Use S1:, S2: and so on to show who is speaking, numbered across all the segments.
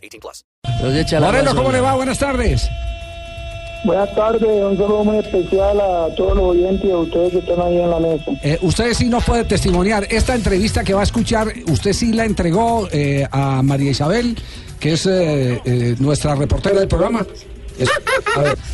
S1: 18 plus.
S2: Moreno, ¿cómo le va? Buenas tardes.
S3: Buenas tardes, un saludo muy especial a todos los oyentes y a ustedes que están ahí en la mesa.
S2: Eh, usted sí nos puede testimoniar. Esta entrevista que va a escuchar, usted sí la entregó eh, a María Isabel, que es eh, eh, nuestra reportera del programa. Es- a ver.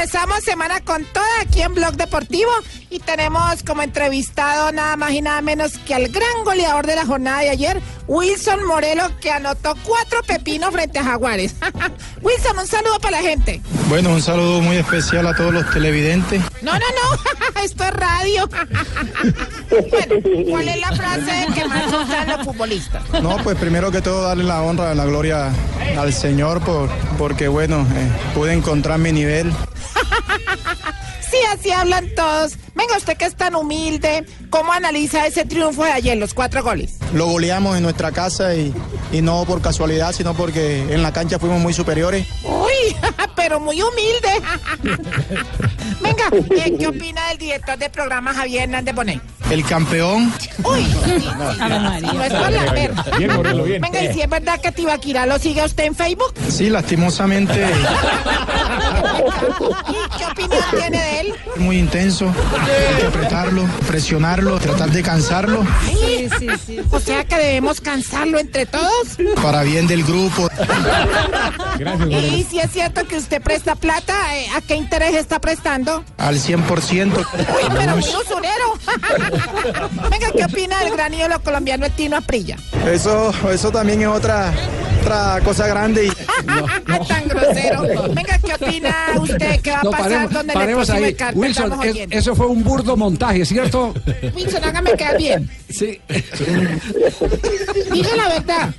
S4: Empezamos semana con toda aquí en Blog Deportivo y tenemos como entrevistado nada más y nada menos que al gran goleador de la jornada de ayer, Wilson Morelo, que anotó cuatro pepinos frente a Jaguares. Wilson, un saludo para la gente.
S5: Bueno, un saludo muy especial a todos los televidentes.
S4: No, no, no, esto es radio. bueno, ¿cuál es la frase que más usan los futbolistas?
S5: No, pues primero que todo darle la honra, la gloria al Señor por, porque bueno, eh, pude encontrar mi nivel.
S4: Sí, así hablan todos. Venga, usted que es tan humilde, ¿cómo analiza ese triunfo de ayer, los cuatro goles?
S5: Lo goleamos en nuestra casa y, y no por casualidad, sino porque en la cancha fuimos muy superiores.
S4: Uy, pero muy humilde. Venga, ¿qué, qué opina del director de programa Javier Hernández Bonet?
S5: El campeón,
S4: Uy, no es por la ver. Venga, y si es verdad que Tibaquira lo sigue a usted en Facebook,
S5: sí, lastimosamente
S4: ¿y qué opinión tiene de él?
S5: muy intenso. Hay que apretarlo, presionarlo, tratar de cansarlo
S4: O sea que debemos cansarlo entre todos.
S5: para bien del grupo.
S4: Y si es cierto que usted presta plata, eh, ¿a qué interés está prestando?
S5: Al 100%.
S4: Uy, pero muy usurero. Venga, ¿qué opina del gran ídolo colombiano Tino Aprilla?
S5: Eso, eso también es otra, otra cosa grande. Y,
S4: Tan grosero. Venga, ¿qué opina usted que va a
S2: No,
S4: pasar
S2: paremos,
S4: donde le
S2: paremos ahí. Wilson, es- eso fue un burdo montaje, ¿cierto?
S4: Wilson, hágame quedar bien.
S2: Sí.
S4: Diga la verdad.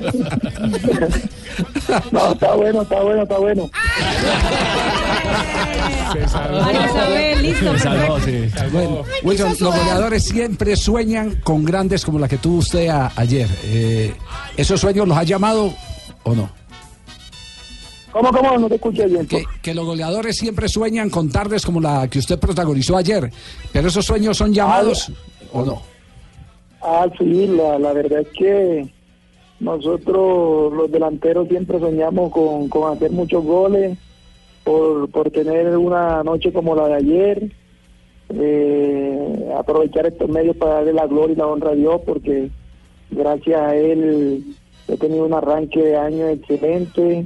S3: No, está bueno, está bueno, está bueno.
S6: María Isabel, listo.
S2: Bueno, Wilson, los goleadores siempre sueñan con grandes como la que tuvo usted a- ayer. Eh, ¿Esos sueños los ha llamado o no?
S3: ¿Cómo, cómo? No te escuché bien.
S2: Que, que los goleadores siempre sueñan con tardes como la que usted protagonizó ayer. Pero esos sueños son llamados o no.
S3: Ah, sí, la, la verdad es que nosotros los delanteros siempre soñamos con, con hacer muchos goles, por, por tener una noche como la de ayer, eh, aprovechar estos medios para darle la gloria y la honra a Dios, porque gracias a Él he tenido un arranque de año excelente,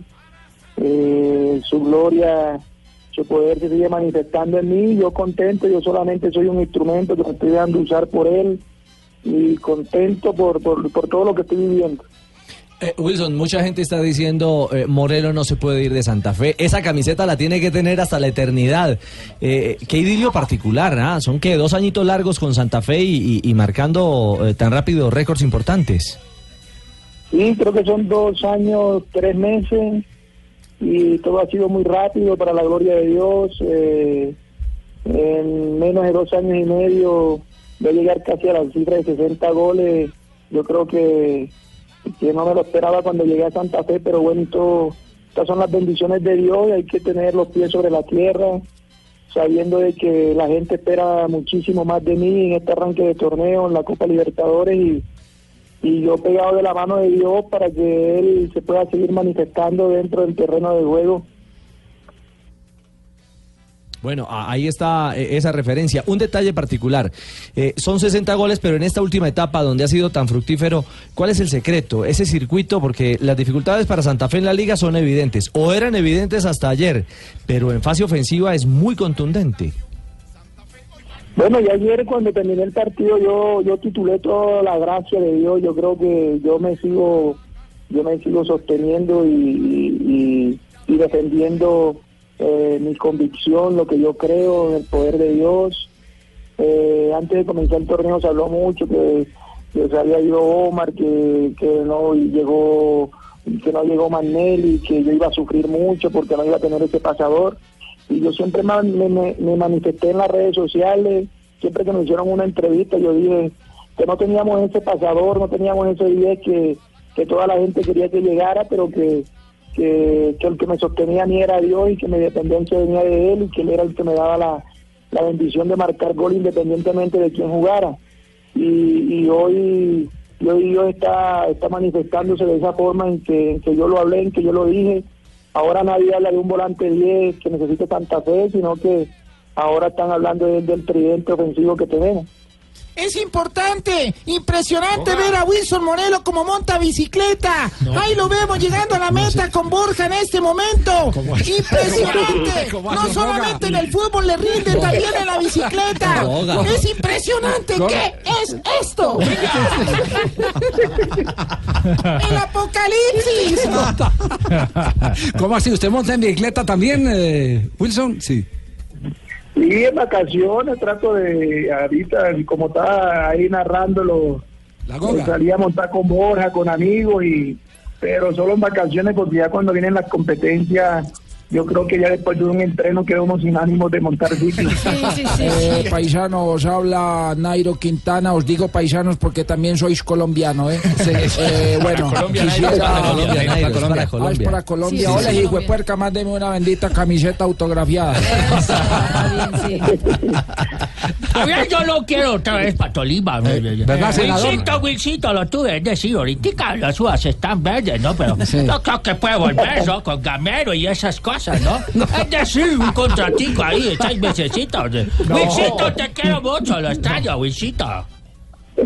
S3: eh, su gloria, su poder se sigue manifestando en mí, yo contento, yo solamente soy un instrumento que me estoy dando usar por Él y contento por, por, por todo lo que estoy viviendo.
S7: Eh, Wilson, mucha gente está diciendo eh, Morelo no se puede ir de Santa Fe. Esa camiseta la tiene que tener hasta la eternidad. Eh, qué idilio particular, ¿ah? Son que dos añitos largos con Santa Fe y, y- y marcando eh, tan rápido récords importantes.
S3: Sí, creo que son dos años, tres meses y todo ha sido muy rápido para la gloria de Dios. eh, en menos de dos años y medio de llegar casi a la cifra de 60 goles. Yo creo que, que no me lo esperaba cuando llegué a Santa Fe, pero bueno, estas son las bendiciones de Dios y hay que tener los pies sobre la tierra, sabiendo de que la gente espera muchísimo más de mí en este arranque de torneo, en la Copa Libertadores y y yo pegado de la mano de Dios para que Él se pueda seguir manifestando dentro del terreno de juego.
S7: Bueno, ahí está eh, esa referencia. Un detalle particular. Eh, son 60 goles, pero en esta última etapa donde ha sido tan fructífero, ¿cuál es el secreto? Ese circuito, porque las dificultades para Santa Fe en la liga son evidentes, o eran evidentes hasta ayer, pero en fase ofensiva es muy contundente.
S3: Bueno, y ayer cuando terminé el partido yo yo titulé toda la gracia de Dios. Yo creo que yo me sigo yo me sigo sosteniendo y, y- defendiendo eh, mi convicción, lo que yo creo en el poder de Dios. Eh, antes de comenzar el torneo se habló mucho que, que se había ido Omar, que, que no llegó que no llegó Manel y que yo iba a sufrir mucho porque no iba a tener ese pasador. Y yo siempre me, me- me manifesté en las redes sociales, siempre que nos hicieron una entrevista, yo dije que no teníamos ese pasador, no teníamos ese 10 que, que toda la gente quería que llegara, pero que, que, que el que me sostenía a mí era Dios y que mi dependencia venía de Él y que Él era el que me daba la, la bendición de marcar gol independientemente de quién jugara. Y, y hoy, hoy Dios está, está manifestándose de esa forma en que, en que yo lo hablé, en que yo lo dije. Ahora nadie habla de un volante 10 que necesite tanta fe, sino que ahora están hablando de- del tridente ofensivo que tenemos.
S4: Es importante, impresionante ver a Wilson Morelo como monta bicicleta. Ahí lo vemos llegando a la meta con Borja en este momento. Impresionante.
S2: ¿Cómo
S4: No solamente en el fútbol le rinde, también en la bicicleta. Es impresionante. ¿Qué es esto? El apocalipsis.
S2: ¿Cómo así? ¿Usted monta en bicicleta también, eh, Wilson? Sí.
S3: Y en vacaciones trato de, ahorita, como está ahí narrándolo,
S2: La goga.
S3: salí a montar con Borja, con amigos, y pero solo en vacaciones, porque ya cuando vienen las competencias, yo creo que ya después de un entreno queda uno sin ánimo de montar ciclo.
S6: Sí, sí, sí.
S8: Eh, paisanos, habla Nairo Quintana. Os digo paisanos porque también sois colombiano, ¿eh? Eh, bueno, quisiera-
S7: Es para Colombia,
S2: Nairo,
S7: Nairo, es
S2: Colombia.
S7: para
S8: Ah, es
S7: Colombia.
S8: para Colombia.
S6: Sí, sí,
S8: Hola,
S6: sí,
S8: hijo de
S6: Colombia.
S8: puerca, mándeme una bendita camiseta autografiada.
S6: Está bien, sí.
S9: A ver, yo lo quiero otra vez para Tolima.
S2: ¿verdad, senador?
S9: Wilsito, Wilsito, lo tuve, es decir, ahorita las uvas están verdes, ¿no? Pero no creo que puede volver, ¿no? Con Gamero y esas cosas, ¿no? Es decir, un contratico ahí seis mesecitos. Wilsito, te quiero mucho, lo extraño, Wilsito.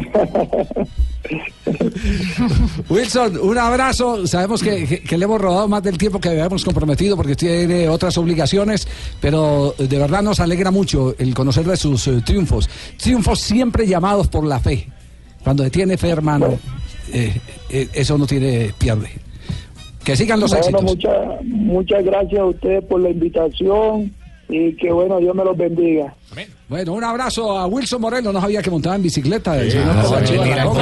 S2: Wilson, un abrazo. Sabemos que, que- que le hemos robado más del tiempo que habíamos comprometido porque tiene otras obligaciones, pero de verdad nos alegra mucho el conocer de sus eh, triunfos. Triunfos siempre llamados por la fe. Cuando tiene fe, hermano, eh, eh, eso no tiene pierde. Que sigan los
S3: Bueno,
S2: éxitos.
S3: muchas muchas gracias a ustedes por la invitación y que bueno, Dios me los bendiga.
S2: Bueno, un abrazo a Wilson Moreno. No sabía que montaba en bicicleta. Copa.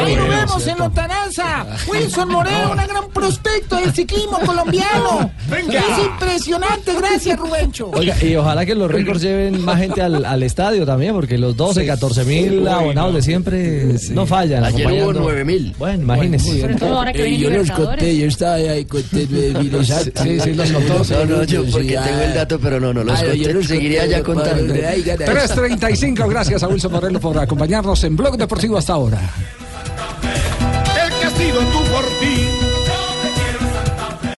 S4: Ahí lo vemos en Lontananza. Wilson Moreno, un gran prospecto del ciclismo colombiano. Es impresionante. Gracias, Rubencho.
S7: Oiga, y ojalá que los récords lleven más gente al, al estadio también, porque los 12, 14 mil abonados de siempre no fallan.
S10: Ayer hubo
S7: acompañando.
S10: 9000.
S7: Bueno, imagínense.
S6: Sobre todo ahora que
S8: Eh, yo los conté, yo estaba ahí, conté mil exactos.
S2: Sí, sí, los contó.
S10: No, no, yo
S8: Sí,
S10: porque
S8: ah.
S10: tengo el dato, pero no, no los
S8: Ah, yo
S10: conté.
S8: los
S10: Seguiría ya contando.
S8: padre, ay, gana.
S2: 3.35, gracias a Wilson Moreno por acompañarnos en Blog Deportivo hasta ahora.
S11: El ha sido tu fortín